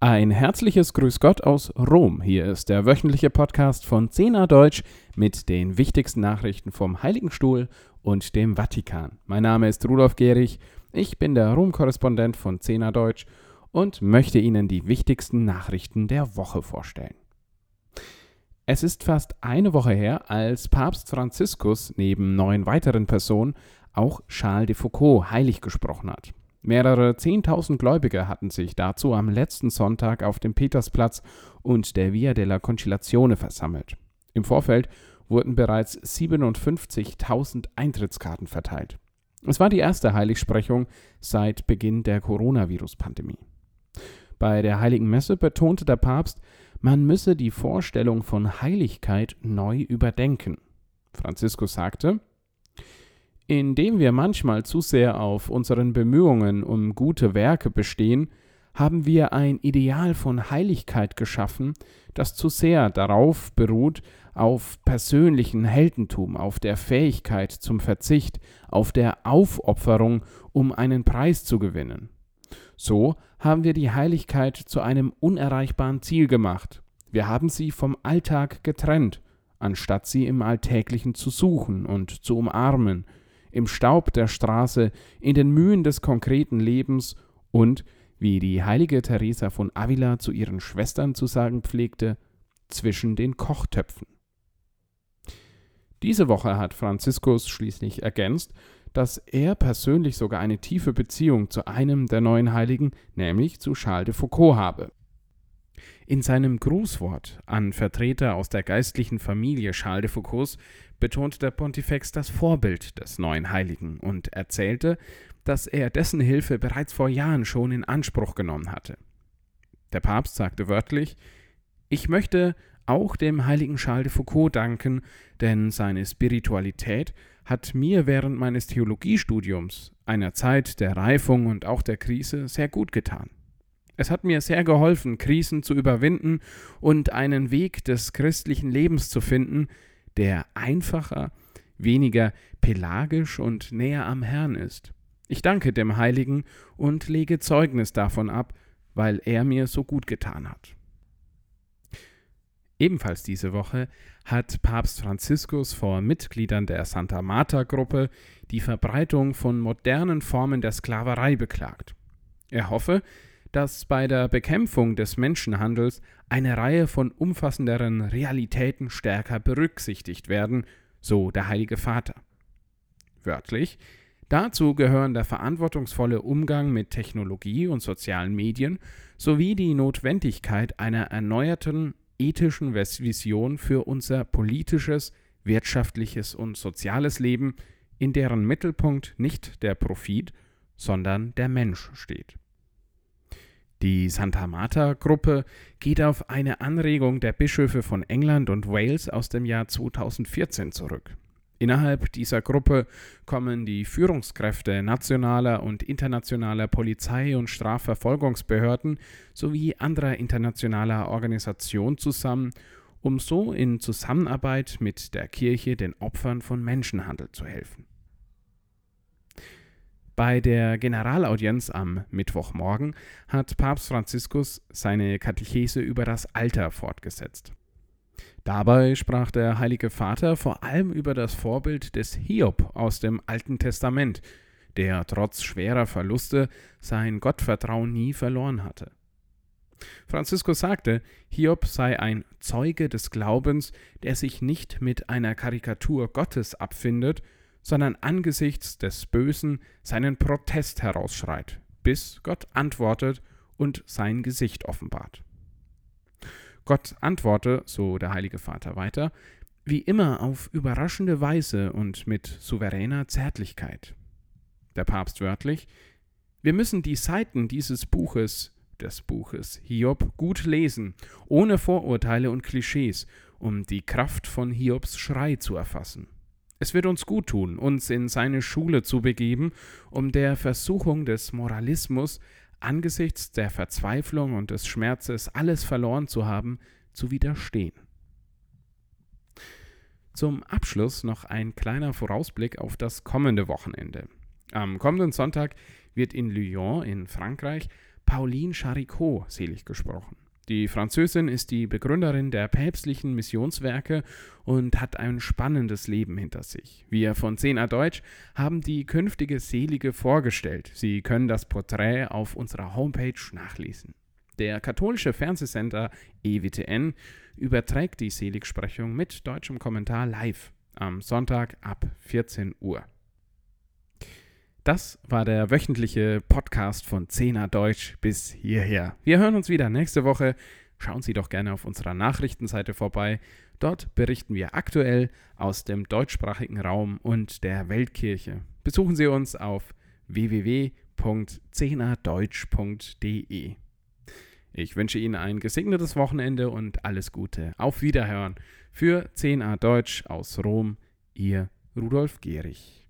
Ein herzliches Grüß Gott aus Rom. Hier ist der wöchentliche Podcast von Zena Deutsch mit den wichtigsten Nachrichten vom Heiligen Stuhl und dem Vatikan. Mein Name ist Rudolf Gehrig, ich bin der Rom-Korrespondent von Zena Deutsch und möchte Ihnen die wichtigsten Nachrichten der Woche vorstellen. Es ist fast eine Woche her, als Papst Franziskus neben neun weiteren Personen auch Charles de Foucault heilig gesprochen hat. Mehrere Zehntausend Gläubige hatten sich dazu am letzten Sonntag auf dem Petersplatz und der Via della Conciliazione versammelt. Im Vorfeld wurden bereits 57.000 Eintrittskarten verteilt. Es war die erste Heiligsprechung seit Beginn der Coronavirus-Pandemie. Bei der Heiligen Messe betonte der Papst, man müsse die Vorstellung von Heiligkeit neu überdenken. Franziskus sagte, indem wir manchmal zu sehr auf unseren Bemühungen um gute Werke bestehen, haben wir ein Ideal von Heiligkeit geschaffen, das zu sehr darauf beruht, auf persönlichen Heldentum, auf der Fähigkeit zum Verzicht, auf der Aufopferung, um einen Preis zu gewinnen. So haben wir die Heiligkeit zu einem unerreichbaren Ziel gemacht. Wir haben sie vom Alltag getrennt, anstatt sie im Alltäglichen zu suchen und zu umarmen, im Staub der Straße, in den Mühen des konkreten Lebens und, wie die heilige Teresa von Avila zu ihren Schwestern zu sagen pflegte, zwischen den Kochtöpfen. Diese Woche hat Franziskus schließlich ergänzt, dass er persönlich sogar eine tiefe Beziehung zu einem der neuen Heiligen, nämlich zu Charles de Foucault habe. In seinem Grußwort an Vertreter aus der geistlichen Familie Charles de Foucaults betonte der Pontifex das Vorbild des neuen Heiligen und erzählte, dass er dessen Hilfe bereits vor Jahren schon in Anspruch genommen hatte. Der Papst sagte wörtlich Ich möchte auch dem heiligen Charles de Foucault danken, denn seine Spiritualität hat mir während meines Theologiestudiums, einer Zeit der Reifung und auch der Krise, sehr gut getan. Es hat mir sehr geholfen, Krisen zu überwinden und einen Weg des christlichen Lebens zu finden, der einfacher, weniger pelagisch und näher am Herrn ist. Ich danke dem Heiligen und lege Zeugnis davon ab, weil er mir so gut getan hat. Ebenfalls diese Woche hat Papst Franziskus vor Mitgliedern der Santa Marta Gruppe die Verbreitung von modernen Formen der Sklaverei beklagt. Er hoffe, dass bei der Bekämpfung des Menschenhandels eine Reihe von umfassenderen Realitäten stärker berücksichtigt werden, so der Heilige Vater. Wörtlich, dazu gehören der verantwortungsvolle Umgang mit Technologie und sozialen Medien sowie die Notwendigkeit einer erneuerten ethischen Vision für unser politisches, wirtschaftliches und soziales Leben, in deren Mittelpunkt nicht der Profit, sondern der Mensch steht. Die Santa Marta-Gruppe geht auf eine Anregung der Bischöfe von England und Wales aus dem Jahr 2014 zurück. Innerhalb dieser Gruppe kommen die Führungskräfte nationaler und internationaler Polizei- und Strafverfolgungsbehörden sowie anderer internationaler Organisationen zusammen, um so in Zusammenarbeit mit der Kirche den Opfern von Menschenhandel zu helfen. Bei der Generalaudienz am Mittwochmorgen hat Papst Franziskus seine Katechese über das Alter fortgesetzt. Dabei sprach der Heilige Vater vor allem über das Vorbild des Hiob aus dem Alten Testament, der trotz schwerer Verluste sein Gottvertrauen nie verloren hatte. Franziskus sagte, Hiob sei ein Zeuge des Glaubens, der sich nicht mit einer Karikatur Gottes abfindet, sondern angesichts des Bösen seinen Protest herausschreit, bis Gott antwortet und sein Gesicht offenbart. Gott antworte, so der Heilige Vater weiter, wie immer auf überraschende Weise und mit souveräner Zärtlichkeit. Der Papst wörtlich, wir müssen die Seiten dieses Buches, des Buches Hiob, gut lesen, ohne Vorurteile und Klischees, um die Kraft von Hiobs Schrei zu erfassen. Es wird uns gut tun, uns in seine Schule zu begeben, um der Versuchung des Moralismus angesichts der Verzweiflung und des Schmerzes alles verloren zu haben, zu widerstehen. Zum Abschluss noch ein kleiner Vorausblick auf das kommende Wochenende. Am kommenden Sonntag wird in Lyon in Frankreich Pauline Charicot selig gesprochen. Die Französin ist die Begründerin der päpstlichen Missionswerke und hat ein spannendes Leben hinter sich. Wir von 10a Deutsch haben die künftige Selige vorgestellt. Sie können das Porträt auf unserer Homepage nachlesen. Der katholische Fernsehsender EWTN überträgt die Seligsprechung mit deutschem Kommentar live am Sonntag ab 14 Uhr. Das war der wöchentliche Podcast von Zehner Deutsch bis hierher. Wir hören uns wieder nächste Woche. Schauen Sie doch gerne auf unserer Nachrichtenseite vorbei. Dort berichten wir aktuell aus dem deutschsprachigen Raum und der Weltkirche. Besuchen Sie uns auf www.zehnerdeutsch.de. Ich wünsche Ihnen ein gesegnetes Wochenende und alles Gute. Auf Wiederhören für 10a Deutsch aus Rom, Ihr Rudolf Gehrig.